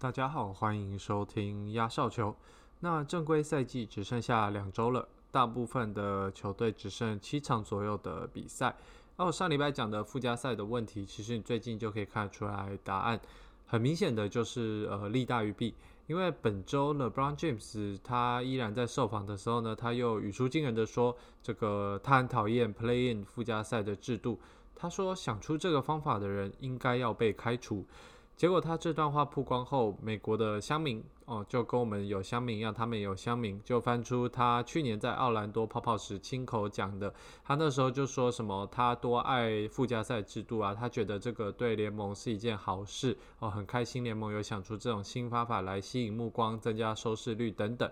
大家好，欢迎收听压哨球。那正规赛季只剩下两周了，大部分的球队只剩七场左右的比赛。那我上礼拜讲的附加赛的问题，其实你最近就可以看得出来答案。很明显的就是呃利大于弊，因为本周 LeBron James 他依然在受访的时候呢，他又语出惊人的说，这个他很讨厌 Play In 附加赛的制度。他说想出这个方法的人应该要被开除。结果他这段话曝光后，美国的乡民哦，就跟我们有乡民一样，他们也有乡民就翻出他去年在奥兰多泡泡时亲口讲的，他那时候就说什么他多爱附加赛制度啊，他觉得这个对联盟是一件好事哦，很开心联盟有想出这种新方法来吸引目光、增加收视率等等。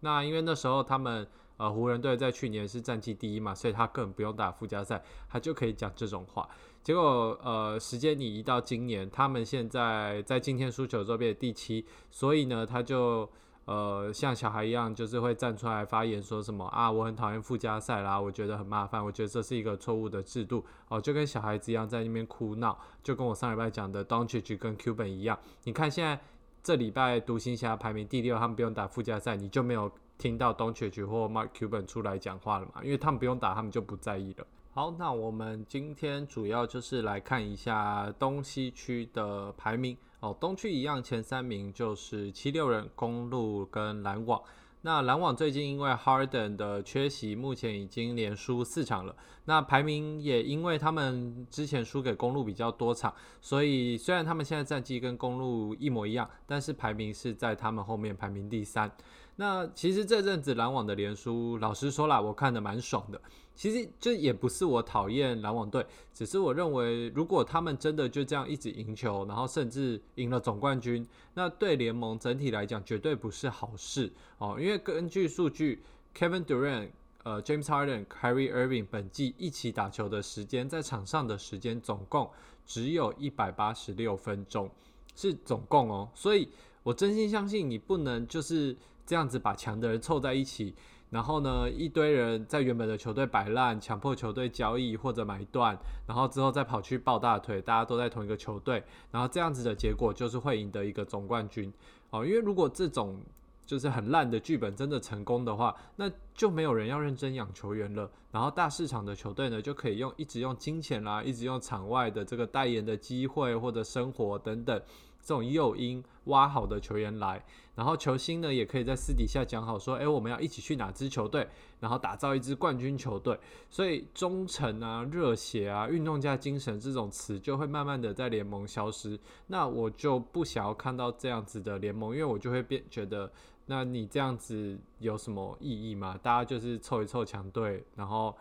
那因为那时候他们。呃，湖人队在去年是战绩第一嘛，所以他根本不用打附加赛，他就可以讲这种话。结果，呃，时间你移到今年，他们现在在今天输球之后变第七，所以呢，他就呃像小孩一样，就是会站出来发言，说什么啊，我很讨厌附加赛啦，我觉得很麻烦，我觉得这是一个错误的制度哦，就跟小孩子一样在那边哭闹，就跟我上礼拜讲的 d o n c h i c h 跟 Cuban 一样。你看现在这礼拜独行侠排名第六，他们不用打附加赛，你就没有。听到 Don c h i c h 或 Mark Cuban 出来讲话了嘛？因为他们不用打，他们就不在意了。好，那我们今天主要就是来看一下东西区的排名哦。东区一样，前三名就是七六人、公路跟篮网。那篮网最近因为 Harden 的缺席，目前已经连输四场了。那排名也因为他们之前输给公路比较多场，所以虽然他们现在战绩跟公路一模一样，但是排名是在他们后面排名第三。那其实这阵子篮网的连输，老实说啦，我看的蛮爽的。其实这也不是我讨厌篮网队，只是我认为，如果他们真的就这样一直赢球，然后甚至赢了总冠军，那对联盟整体来讲绝对不是好事哦。因为根据数据，Kevin Durant、呃 James Harden、Kyrie Irving 本季一起打球的时间，在场上的时间总共只有一百八十六分钟，是总共哦。所以我真心相信你不能就是这样子把强的人凑在一起。然后呢，一堆人在原本的球队摆烂，强迫球队交易或者买断，然后之后再跑去抱大腿，大家都在同一个球队，然后这样子的结果就是会赢得一个总冠军哦。因为如果这种就是很烂的剧本真的成功的话，那就没有人要认真养球员了。然后大市场的球队呢，就可以用一直用金钱啦，一直用场外的这个代言的机会或者生活等等。这种诱因挖好的球员来，然后球星呢也可以在私底下讲好说，诶，我们要一起去哪支球队，然后打造一支冠军球队。所以忠诚啊、热血啊、运动家精神这种词就会慢慢的在联盟消失。那我就不想要看到这样子的联盟，因为我就会变觉得，那你这样子有什么意义吗？大家就是凑一凑强队，然后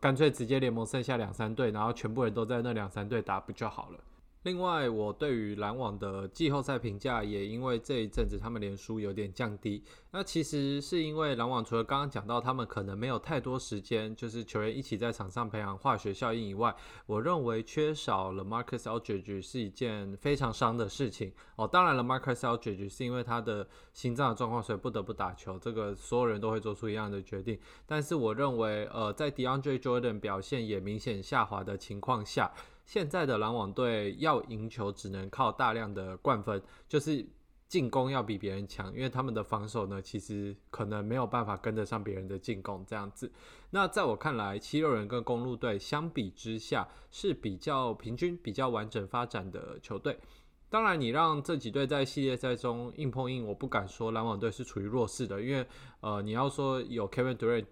干脆直接联盟剩下两三队，然后全部人都在那两三队打不就好了？另外，我对于篮网的季后赛评价也因为这一阵子他们连输有点降低。那其实是因为篮网除了刚刚讲到他们可能没有太多时间，就是球员一起在场上培养化学效应以外，我认为缺少了 Marcus Aldridge 是一件非常伤的事情哦。当然了，Marcus Aldridge 是因为他的心脏的状况，所以不得不打球，这个所有人都会做出一样的决定。但是我认为，呃，在 DeAndre Jordan 表现也明显下滑的情况下。现在的篮网队要赢球，只能靠大量的灌分，就是进攻要比别人强，因为他们的防守呢，其实可能没有办法跟得上别人的进攻这样子。那在我看来，七六人跟公路队相比之下是比较平均、比较完整发展的球队。当然，你让这几队在系列赛中硬碰硬，我不敢说篮网队是处于弱势的，因为呃，你要说有 Kevin Durant。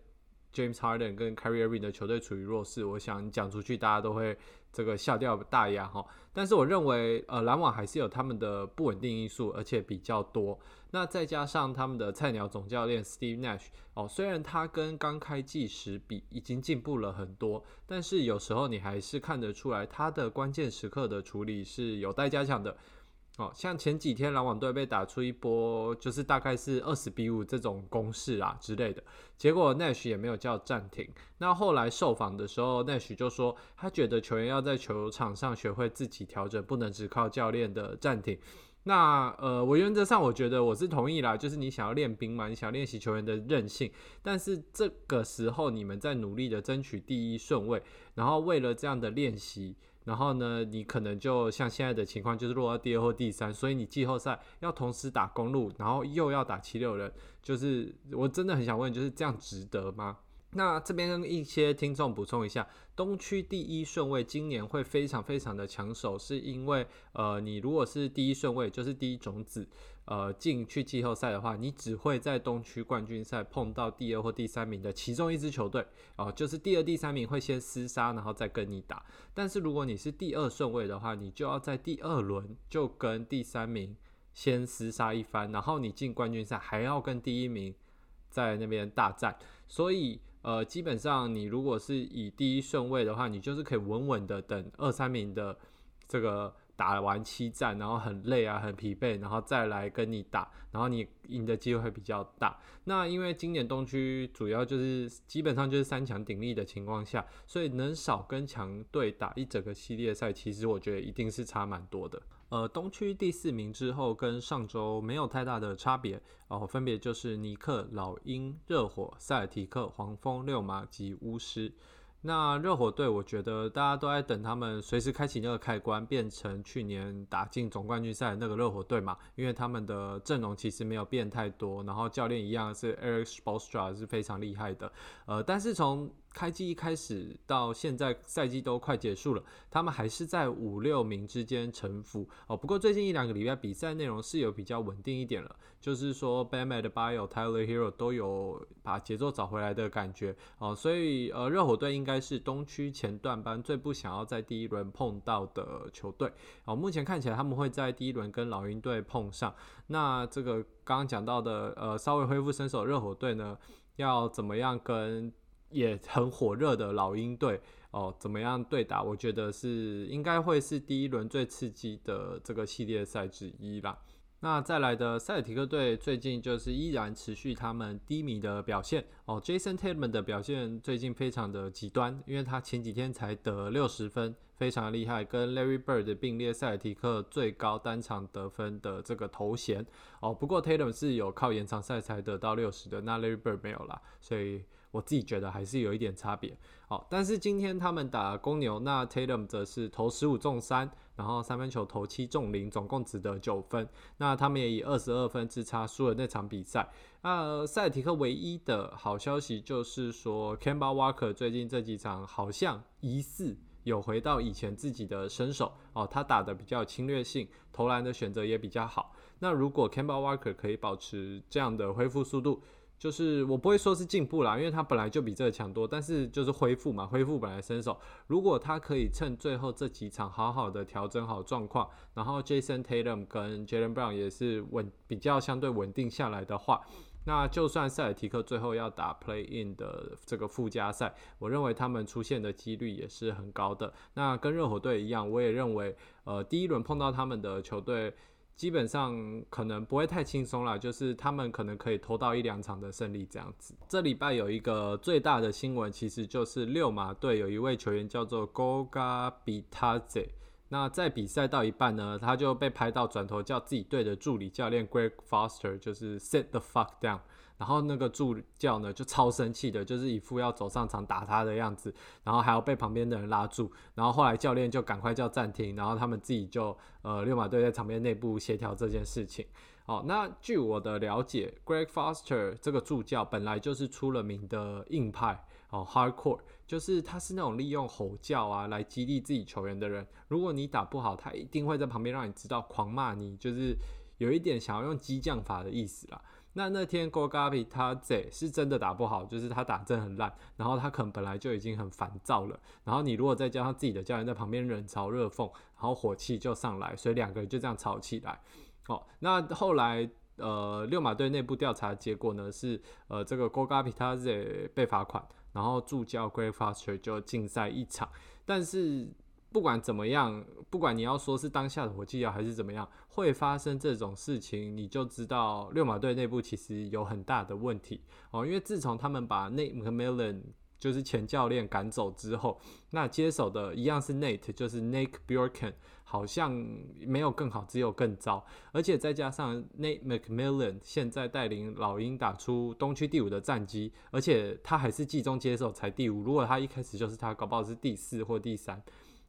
James Harden 跟 Kyrie Irving 的球队处于弱势，我想讲出去大家都会这个笑掉大牙哈。但是我认为，呃，篮网还是有他们的不稳定因素，而且比较多。那再加上他们的菜鸟总教练 Steve Nash 哦，虽然他跟刚开季时比已经进步了很多，但是有时候你还是看得出来他的关键时刻的处理是有待加强的。哦，像前几天篮网队被打出一波，就是大概是二十比五这种攻势啊之类的，结果 Nash 也没有叫暂停。那后来受访的时候，Nash 就说他觉得球员要在球场上学会自己调整，不能只靠教练的暂停。那呃，我原则上我觉得我是同意啦，就是你想要练兵嘛，你想练习球员的韧性，但是这个时候你们在努力的争取第一顺位，然后为了这样的练习。然后呢，你可能就像现在的情况，就是落到第二或第三，所以你季后赛要同时打公路，然后又要打七六人，就是我真的很想问，就是这样值得吗？那这边跟一些听众补充一下，东区第一顺位今年会非常非常的抢手，是因为呃，你如果是第一顺位，就是第一种子，呃，进去季后赛的话，你只会在东区冠军赛碰到第二或第三名的其中一支球队，哦，就是第二、第三名会先厮杀，然后再跟你打。但是如果你是第二顺位的话，你就要在第二轮就跟第三名先厮杀一番，然后你进冠军赛还要跟第一名在那边大战，所以。呃，基本上你如果是以第一顺位的话，你就是可以稳稳的等二三名的这个打完七战，然后很累啊，很疲惫，然后再来跟你打，然后你赢的机会会比较大。那因为今年东区主要就是基本上就是三强鼎立的情况下，所以能少跟强队打一整个系列赛，其实我觉得一定是差蛮多的。呃，东区第四名之后跟上周没有太大的差别哦，分别就是尼克、老鹰、热火、塞尔提克、黄蜂、六马及巫师。那热火队，我觉得大家都在等他们随时开启那个开关，变成去年打进总冠军赛那个热火队嘛，因为他们的阵容其实没有变太多，然后教练一样是 Eric Spoelstra 是非常厉害的。呃，但是从开季一开始到现在，赛季都快结束了，他们还是在五六名之间沉浮哦。不过最近一两个礼拜比赛内容是有比较稳定一点了，就是说 Bamad、Bio、Tyler Hero 都有把节奏找回来的感觉哦。所以呃，热火队应该是东区前段班最不想要在第一轮碰到的球队哦。目前看起来他们会在第一轮跟老鹰队碰上。那这个刚刚讲到的呃，稍微恢复身手热火队呢，要怎么样跟？也很火热的老鹰队哦，怎么样对打？我觉得是应该会是第一轮最刺激的这个系列赛之一啦。那再来的塞尔提克队最近就是依然持续他们低迷的表现哦。Jason Tatum 的表现最近非常的极端，因为他前几天才得六十分，非常厉害，跟 Larry Bird 并列塞尔提克最高单场得分的这个头衔哦。不过 Tatum 是有靠延长赛才得到六十的，那 Larry Bird 没有啦，所以。我自己觉得还是有一点差别，好，但是今天他们打公牛，那 Tatum 则是投十五中三，然后三分球投七中零，总共只得九分。那他们也以二十二分之差输了那场比赛。那塞尔提克唯一的好消息就是说 c a m b a Walker 最近这几场好像疑似有回到以前自己的身手哦，他打的比较侵略性，投篮的选择也比较好。那如果 c a m b a Walker 可以保持这样的恢复速度，就是我不会说是进步啦，因为他本来就比这个强多，但是就是恢复嘛，恢复本来身手。如果他可以趁最后这几场好好的调整好状况，然后 Jason Tatum 跟 Jalen Brown 也是稳比较相对稳定下来的话，那就算塞尔提克最后要打 Play In 的这个附加赛，我认为他们出现的几率也是很高的。那跟热火队一样，我也认为，呃，第一轮碰到他们的球队。基本上可能不会太轻松了，就是他们可能可以拖到一两场的胜利这样子。这礼拜有一个最大的新闻，其实就是六马队有一位球员叫做 Goga Bitaze，那在比赛到一半呢，他就被拍到转头叫自己队的助理教练 Greg Foster，就是 Sit the fuck down。然后那个助教呢就超生气的，就是一副要走上场打他的样子，然后还要被旁边的人拉住。然后后来教练就赶快叫暂停，然后他们自己就呃六马队在场边内部协调这件事情。好，那据我的了解，Greg Foster 这个助教本来就是出了名的硬派哦，hardcore，就是他是那种利用吼叫啊来激励自己球员的人。如果你打不好，他一定会在旁边让你知道狂骂你，就是有一点想要用激将法的意思啦。那那天 Gogapi 他这是真的打不好，就是他打真很烂，然后他可能本来就已经很烦躁了，然后你如果再加上自己的教练在旁边冷嘲热讽，然后火气就上来，所以两个人就这样吵起来。哦，那后来呃六马队内部调查结果呢是呃这个 Gogapi 他这被罚款，然后助教 Greg Foster 就禁赛一场，但是。不管怎么样，不管你要说是当下的火气啊，还是怎么样，会发生这种事情，你就知道六马队内部其实有很大的问题哦。因为自从他们把 Nate McMillan 就是前教练赶走之后，那接手的一样是 Nate，就是 Nick Bjorken，好像没有更好，只有更糟。而且再加上 Nate McMillan 现在带领老鹰打出东区第五的战绩，而且他还是季中接手才第五。如果他一开始就是他，搞不好是第四或第三。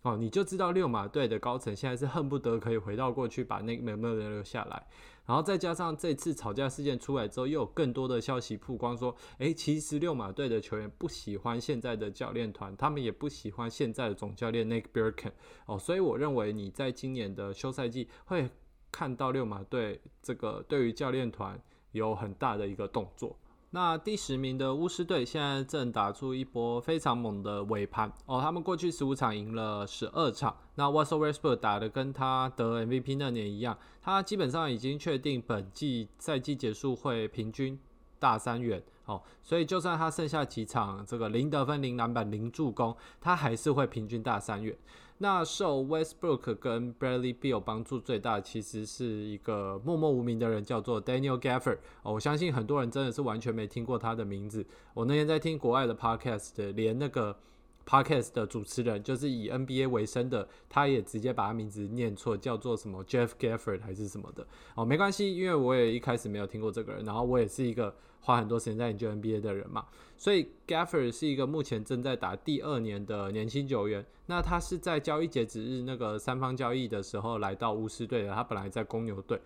哦，你就知道六马队的高层现在是恨不得可以回到过去把那个 m e 留下来。然后再加上这次吵架事件出来之后，又有更多的消息曝光说，诶，其实六马队的球员不喜欢现在的教练团，他们也不喜欢现在的总教练 Nick Birkin。哦，所以我认为你在今年的休赛季会看到六马队这个对于教练团有很大的一个动作。那第十名的巫师队现在正打出一波非常猛的尾盘哦，他们过去十五场赢了十二场。那 Russell Westbrook 打的跟他得 MVP 那年一样，他基本上已经确定本季赛季结束会平均大三元哦，所以就算他剩下几场这个零得分、零篮板、零助攻，他还是会平均大三元。那受 Westbrook 跟 Bradley Beal 帮助最大，其实是一个默默无名的人，叫做 Daniel Gafford。哦，我相信很多人真的是完全没听过他的名字。我那天在听国外的 Podcast，连那个 Podcast 的主持人，就是以 NBA 为生的，他也直接把他名字念错，叫做什么 Jeff Gafford 还是什么的。哦，没关系，因为我也一开始没有听过这个人，然后我也是一个。花很多时间在研究 NBA 的人嘛，所以 Gafford 是一个目前正在打第二年的年轻球员。那他是在交易截止日那个三方交易的时候来到巫师队的，他本来在公牛队。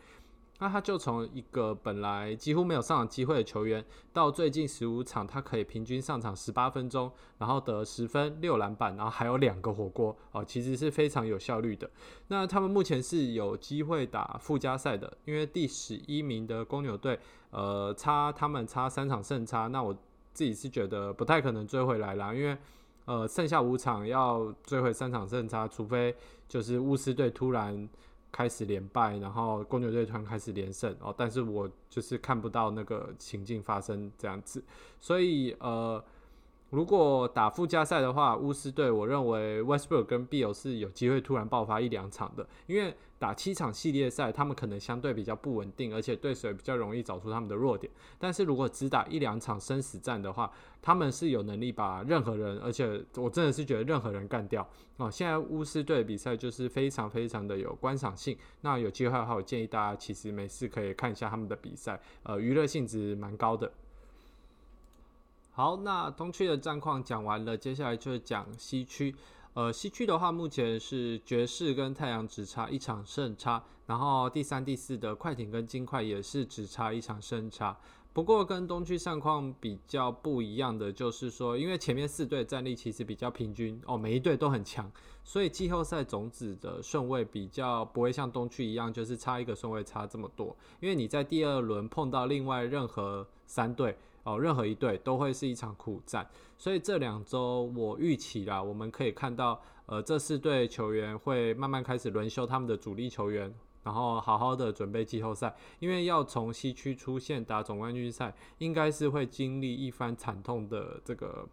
那他就从一个本来几乎没有上场机会的球员，到最近十五场他可以平均上场十八分钟，然后得十分六篮板，然后还有两个火锅哦，其实是非常有效率的。那他们目前是有机会打附加赛的，因为第十一名的公牛队，呃，差他们差三场胜差，那我自己是觉得不太可能追回来啦，因为呃剩下五场要追回三场胜差，除非就是巫师队突然。开始连败，然后公牛队突然开始连胜哦，但是我就是看不到那个情境发生这样子，所以呃。如果打附加赛的话，巫师队我认为 Westbrook 跟 BIL 是有机会突然爆发一两场的，因为打七场系列赛，他们可能相对比较不稳定，而且对手也比较容易找出他们的弱点。但是如果只打一两场生死战的话，他们是有能力把任何人，而且我真的是觉得任何人干掉哦。现在巫师队比赛就是非常非常的有观赏性，那有机会的话，我建议大家其实没事可以看一下他们的比赛，呃，娱乐性质蛮高的。好，那东区的战况讲完了，接下来就是讲西区。呃，西区的话，目前是爵士跟太阳只差一场胜差，然后第三、第四的快艇跟金块也是只差一场胜差。不过跟东区战况比较不一样的，就是说，因为前面四队战力其实比较平均哦，每一队都很强，所以季后赛种子的顺位比较不会像东区一样，就是差一个顺位差这么多。因为你在第二轮碰到另外任何三队。哦，任何一队都会是一场苦战，所以这两周我预期啦，我们可以看到，呃，这四队球员会慢慢开始轮休他们的主力球员，然后好好的准备季后赛，因为要从西区出线打总冠军赛，应该是会经历一番惨痛的这个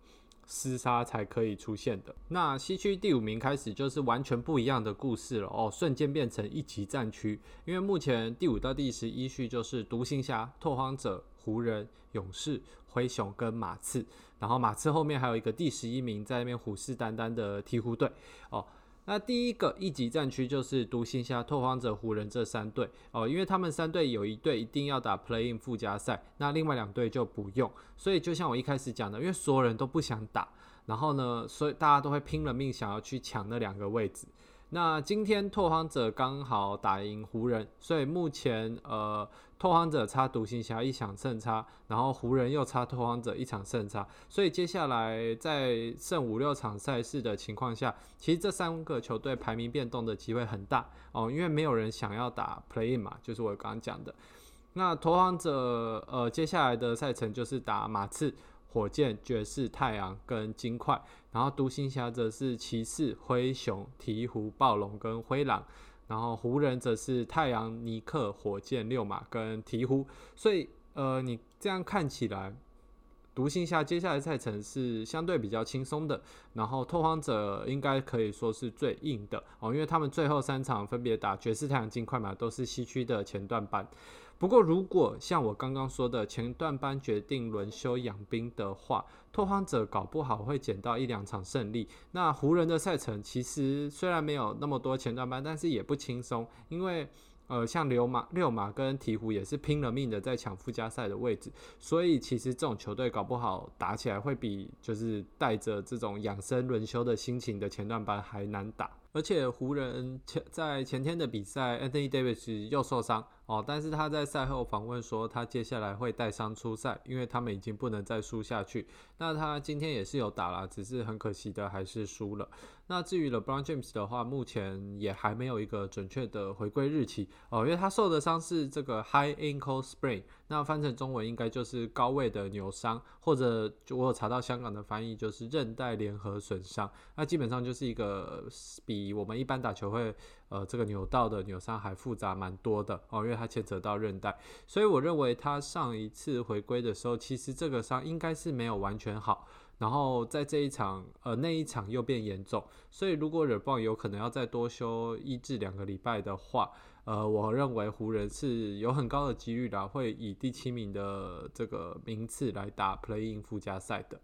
厮杀才可以出现的。那西区第五名开始就是完全不一样的故事了哦，瞬间变成一级战区，因为目前第五到第十一序就是独行侠、拓荒者。湖人、勇士、灰熊跟马刺，然后马刺后面还有一个第十一名在那边虎视眈眈的鹈鹕队哦。那第一个一级战区就是独行侠、拓荒者、湖人这三队哦，因为他们三队有一队一定要打 playing 附加赛，那另外两队就不用。所以就像我一开始讲的，因为所有人都不想打，然后呢，所以大家都会拼了命想要去抢那两个位置。那今天拓荒者刚好打赢湖人，所以目前呃拓荒者差独行侠一场胜差，然后湖人又差拓荒者一场胜差，所以接下来在剩五六场赛事的情况下，其实这三个球队排名变动的机会很大哦，因为没有人想要打 Play-in 嘛，就是我刚刚讲的。那拓荒者呃接下来的赛程就是打马刺。火箭、爵士、太阳跟金块，然后独行侠则是骑士、灰熊、鹈鹕、暴龙跟灰狼，然后湖人则是太阳、尼克、火箭、六马跟鹈鹕。所以，呃，你这样看起来，独行侠接下来赛程是相对比较轻松的，然后拓荒者应该可以说是最硬的哦，因为他们最后三场分别打爵士、太阳、金块马，都是西区的前段班。不过，如果像我刚刚说的前段班决定轮休养兵的话，拓荒者搞不好会捡到一两场胜利。那湖人的赛程其实虽然没有那么多前段班，但是也不轻松，因为呃，像六马、六马跟鹈鹕也是拼了命的在抢附加赛的位置，所以其实这种球队搞不好打起来会比就是带着这种养生轮休的心情的前段班还难打。而且湖人前在前天的比赛，Anthony Davis 又受伤哦，但是他在赛后访问说，他接下来会带伤出赛，因为他们已经不能再输下去。那他今天也是有打了，只是很可惜的还是输了。那至于 LeBron James 的话，目前也还没有一个准确的回归日期哦，因为他受的伤是这个 High Ankle Sprain，那翻成中文应该就是高位的扭伤，或者我有查到香港的翻译就是韧带联合损伤，那基本上就是一个比我们一般打球会呃这个扭到的扭伤还复杂蛮多的哦，因为它牵扯到韧带，所以我认为他上一次回归的时候，其实这个伤应该是没有完全好。然后在这一场，呃，那一场又变严重，所以如果惹棒有可能要再多休一至两个礼拜的话，呃，我认为湖人是有很高的几率啦，会以第七名的这个名次来打 playing 附加赛的。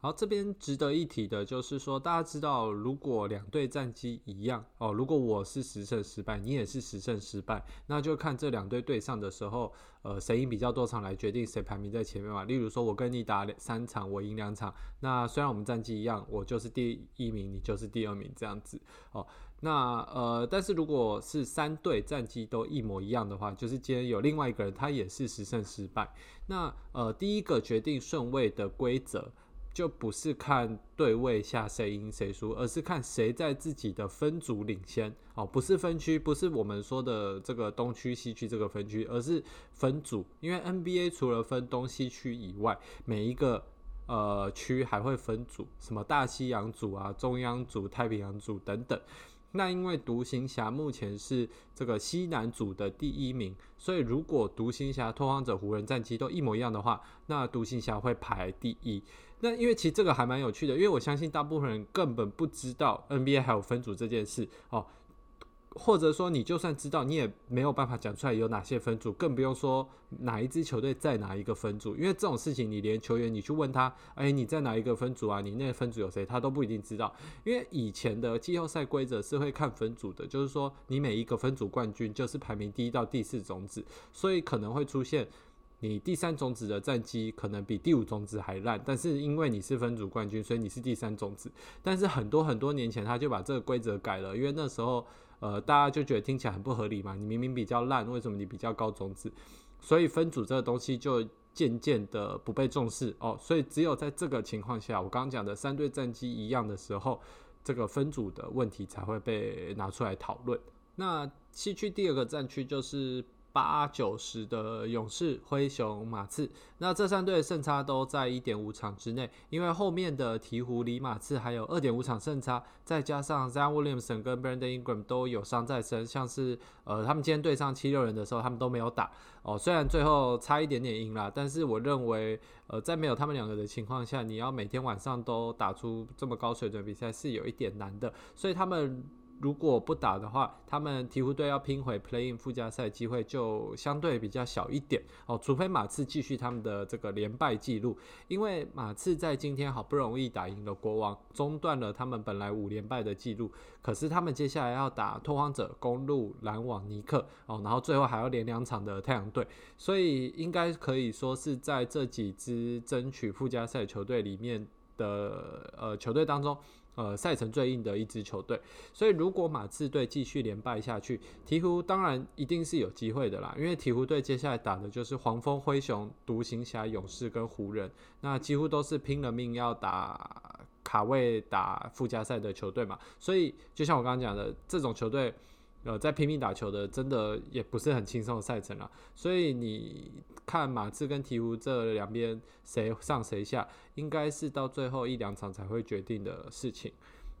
好，这边值得一提的就是说，大家知道，如果两队战绩一样哦，如果我是十胜十败，你也是十胜十败，那就看这两队对上的时候，呃，谁赢比较多场来决定谁排名在前面嘛。例如说，我跟你打三场，我赢两场，那虽然我们战绩一样，我就是第一名，你就是第二名这样子哦。那呃，但是如果是三队战绩都一模一样的话，就是今天有另外一个人他也是十胜十败，那呃，第一个决定顺位的规则。就不是看对位下谁赢谁输，而是看谁在自己的分组领先哦，不是分区，不是我们说的这个东区西区这个分区，而是分组。因为 NBA 除了分东西区以外，每一个呃区还会分组，什么大西洋组啊、中央组、太平洋组等等。那因为独行侠目前是这个西南组的第一名，所以如果独行侠、拓荒者、湖人战绩都一模一样的话，那独行侠会排第一。那因为其实这个还蛮有趣的，因为我相信大部分人根本不知道 NBA 还有分组这件事哦，或者说你就算知道，你也没有办法讲出来有哪些分组，更不用说哪一支球队在哪一个分组，因为这种事情你连球员你去问他，哎，你在哪一个分组啊？你那个分组有谁？他都不一定知道，因为以前的季后赛规则是会看分组的，就是说你每一个分组冠军就是排名第一到第四种子，所以可能会出现。你第三种子的战绩可能比第五种子还烂，但是因为你是分组冠军，所以你是第三种子。但是很多很多年前他就把这个规则改了，因为那时候呃大家就觉得听起来很不合理嘛，你明明比较烂，为什么你比较高种子？所以分组这个东西就渐渐的不被重视哦。所以只有在这个情况下，我刚刚讲的三队战绩一样的时候，这个分组的问题才会被拿出来讨论。那西区第二个战区就是。八九十的勇士、灰熊、马刺，那这三队的胜差都在一点五场之内，因为后面的鹈鹕里马刺还有二点五场胜差，再加上 Zion Williamson 跟 Brandon Ingram 都有伤在身，像是呃他们今天对上七六人的时候，他们都没有打哦，虽然最后差一点点赢了，但是我认为呃在没有他们两个的情况下，你要每天晚上都打出这么高水准比赛是有一点难的，所以他们。如果不打的话，他们鹈鹕队要拼回 playing 附加赛机会就相对比较小一点哦。除非马刺继续他们的这个连败记录，因为马刺在今天好不容易打赢了国王，中断了他们本来五连败的记录。可是他们接下来要打拓荒者、公路、篮网、尼克哦，然后最后还要连两场的太阳队，所以应该可以说是在这几支争取附加赛球队里面的呃球队当中。呃，赛程最硬的一支球队，所以如果马刺队继续连败下去，鹈鹕当然一定是有机会的啦。因为鹈鹕队接下来打的就是黄蜂、灰熊、独行侠、勇士跟湖人，那几乎都是拼了命要打卡位打附加赛的球队嘛。所以就像我刚刚讲的，这种球队。呃，在拼命打球的，真的也不是很轻松的赛程了。所以你看马刺跟鹈鹕这两边谁上谁下，应该是到最后一两场才会决定的事情。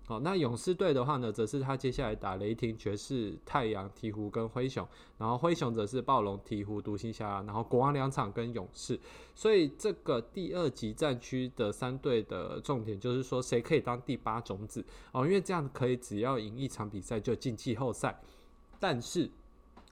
好，那勇士队的话呢，则是他接下来打雷霆、爵士、太阳、鹈鹕跟灰熊，然后灰熊则是暴龙、鹈鹕、独行侠，然后国王两场跟勇士。所以这个第二级战区的三队的重点就是说，谁可以当第八种子哦，因为这样可以只要赢一场比赛就进季后赛。但是，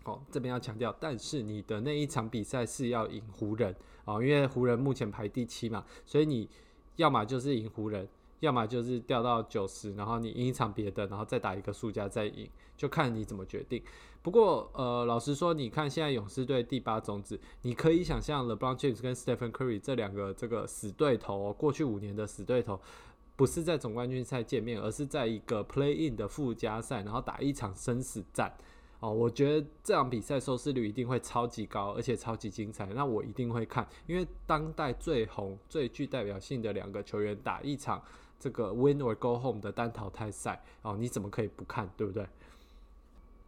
哦，这边要强调，但是你的那一场比赛是要赢湖人哦，因为湖人目前排第七嘛，所以你要么就是赢湖人，要么就是掉到九十，然后你赢一场别的，然后再打一个输家再赢，就看你怎么决定。不过，呃，老实说，你看现在勇士队第八种子，你可以想象 LeBron James 跟 Stephen Curry 这两个这个死对头，哦过去五年的死对头，不是在总冠军赛见面，而是在一个 Play In 的附加赛，然后打一场生死战。哦，我觉得这场比赛收视率一定会超级高，而且超级精彩。那我一定会看，因为当代最红、最具代表性的两个球员打一场这个 Win or Go Home 的单淘汰赛，哦，你怎么可以不看，对不对？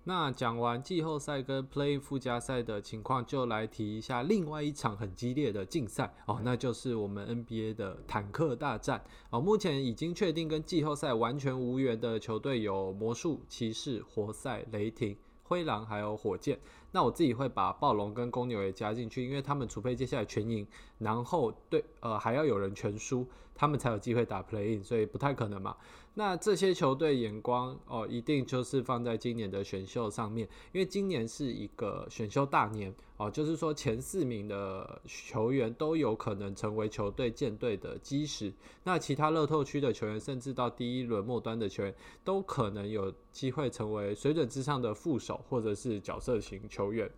那讲完季后赛跟 Play 附加赛的情况，就来提一下另外一场很激烈的竞赛哦，那就是我们 NBA 的坦克大战哦。目前已经确定跟季后赛完全无缘的球队有魔术、骑士、活塞、雷霆。灰狼还有火箭，那我自己会把暴龙跟公牛也加进去，因为他们除非接下来全赢，然后对呃还要有人全输，他们才有机会打 play in，所以不太可能嘛。那这些球队眼光哦，一定就是放在今年的选秀上面，因为今年是一个选秀大年哦，就是说前四名的球员都有可能成为球队舰队的基石。那其他乐透区的球员，甚至到第一轮末端的球员，都可能有机会成为水准之上的副手或者是角色型球员。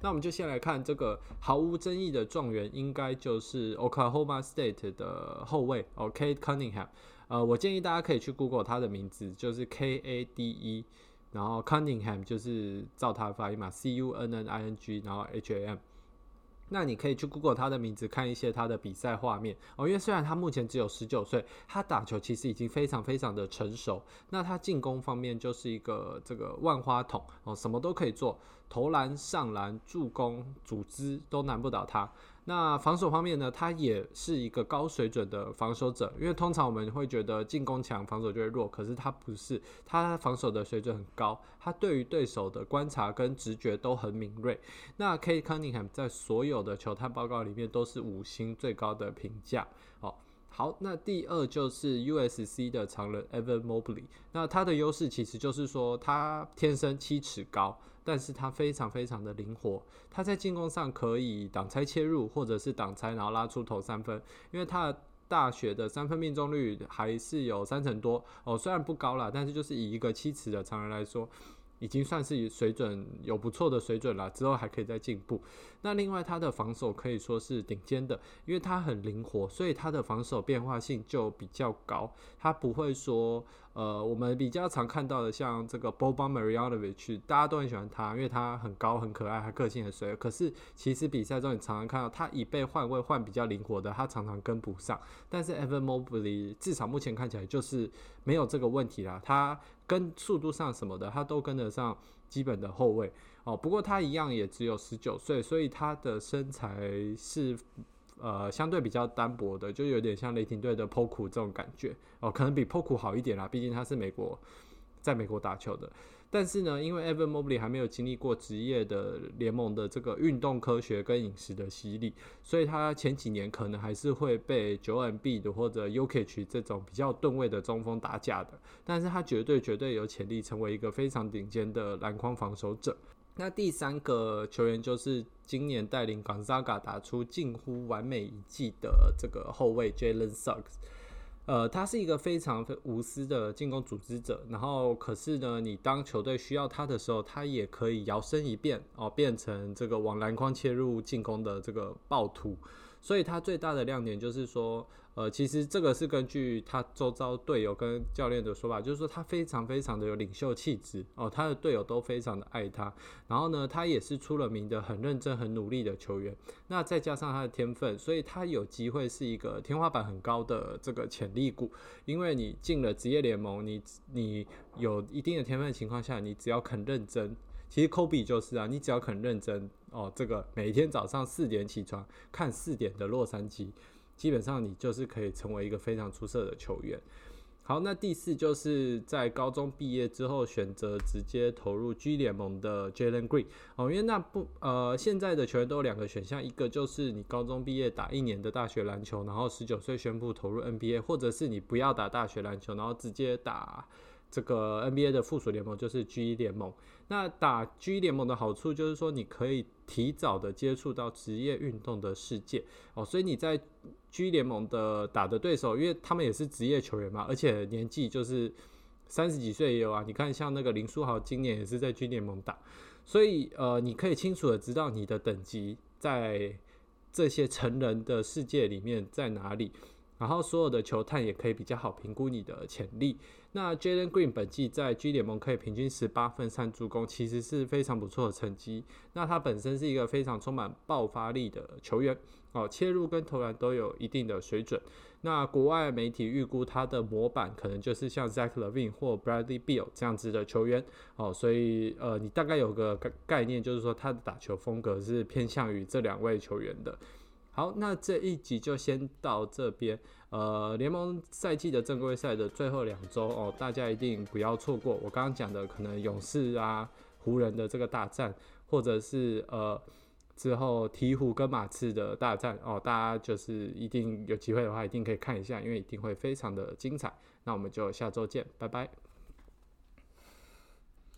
那我们就先来看这个毫无争议的状元，应该就是 Oklahoma State 的后卫 OK Cunningham。呃，我建议大家可以去 Google 他的名字，就是 K A D E，然后 Cunningham 就是照他发音嘛，C U N N I N G，然后 H A M。那你可以去 Google 他的名字，看一些他的比赛画面哦。因为虽然他目前只有十九岁，他打球其实已经非常非常的成熟。那他进攻方面就是一个这个万花筒哦，什么都可以做，投篮、上篮、助攻、组织都难不倒他。那防守方面呢，他也是一个高水准的防守者，因为通常我们会觉得进攻强，防守就会弱，可是他不是，他防守的水准很高，他对于对手的观察跟直觉都很敏锐。那 K Cunningham 在所有的球探报告里面都是五星最高的评价。哦，好，那第二就是 USC 的常人 Evan Mobley，那他的优势其实就是说他天生七尺高。但是他非常非常的灵活，他在进攻上可以挡拆切入，或者是挡拆然后拉出投三分，因为他的大学的三分命中率还是有三成多哦，虽然不高了，但是就是以一个七尺的常人来说。已经算是水准有不错的水准了，之后还可以再进步。那另外，他的防守可以说是顶尖的，因为他很灵活，所以他的防守变化性就比较高。他不会说，呃，我们比较常看到的像这个 Boban Marjanovic，大家都很喜欢他，因为他很高、很可爱，他个性很随。可是其实比赛中你常常看到他以被换位换比较灵活的，他常常跟不上。但是 Evan Mobley 至少目前看起来就是没有这个问题啦，他。跟速度上什么的，他都跟得上基本的后卫哦。不过他一样也只有十九岁，所以他的身材是呃相对比较单薄的，就有点像雷霆队的 Poku 这种感觉哦，可能比 Poku 好一点啦，毕竟他是美国，在美国打球的。但是呢，因为 Evan Mobley 还没有经历过职业的联盟的这个运动科学跟饮食的洗礼，所以他前几年可能还是会被九 M B 的或者 u k i c h 这种比较吨位的中锋打假的。但是他绝对绝对有潜力成为一个非常顶尖的篮筐防守者。那第三个球员就是今年带领 Gonzaga 打出近乎完美一季的这个后卫 Jalen Suggs。呃，他是一个非常无私的进攻组织者，然后可是呢，你当球队需要他的时候，他也可以摇身一变哦，变成这个往篮筐切入进攻的这个暴徒。所以他最大的亮点就是说，呃，其实这个是根据他周遭队友跟教练的说法，就是说他非常非常的有领袖气质哦，他的队友都非常的爱他。然后呢，他也是出了名的很认真、很努力的球员。那再加上他的天分，所以他有机会是一个天花板很高的这个潜力股。因为你进了职业联盟，你你有一定的天分的情况下，你只要肯认真。其实科比就是啊，你只要肯认真哦，这个每天早上四点起床看四点的洛杉矶，基本上你就是可以成为一个非常出色的球员。好，那第四就是在高中毕业之后选择直接投入 G 联盟的 Jalen Green 哦，因为那不呃现在的球员都有两个选项，一个就是你高中毕业打一年的大学篮球，然后十九岁宣布投入 NBA，或者是你不要打大学篮球，然后直接打。这个 NBA 的附属联盟就是 G 联盟。那打 G 联盟的好处就是说，你可以提早的接触到职业运动的世界哦。所以你在 G 联盟的打的对手，因为他们也是职业球员嘛，而且年纪就是三十几岁也有啊。你看，像那个林书豪今年也是在 G 联盟打，所以呃，你可以清楚的知道你的等级在这些成人的世界里面在哪里。然后所有的球探也可以比较好评估你的潜力。那 Jalen Green 本季在 G 联盟可以平均十八分三助攻，其实是非常不错的成绩。那他本身是一个非常充满爆发力的球员，哦，切入跟投篮都有一定的水准。那国外媒体预估他的模板可能就是像 Zach Levine 或 Bradley Beal 这样子的球员，哦，所以呃，你大概有个概概念，就是说他的打球风格是偏向于这两位球员的。好，那这一集就先到这边。呃，联盟赛季的正规赛的最后两周哦，大家一定不要错过。我刚刚讲的可能勇士啊、湖人的这个大战，或者是呃之后鹈鹕跟马刺的大战哦，大家就是一定有机会的话，一定可以看一下，因为一定会非常的精彩。那我们就下周见，拜拜。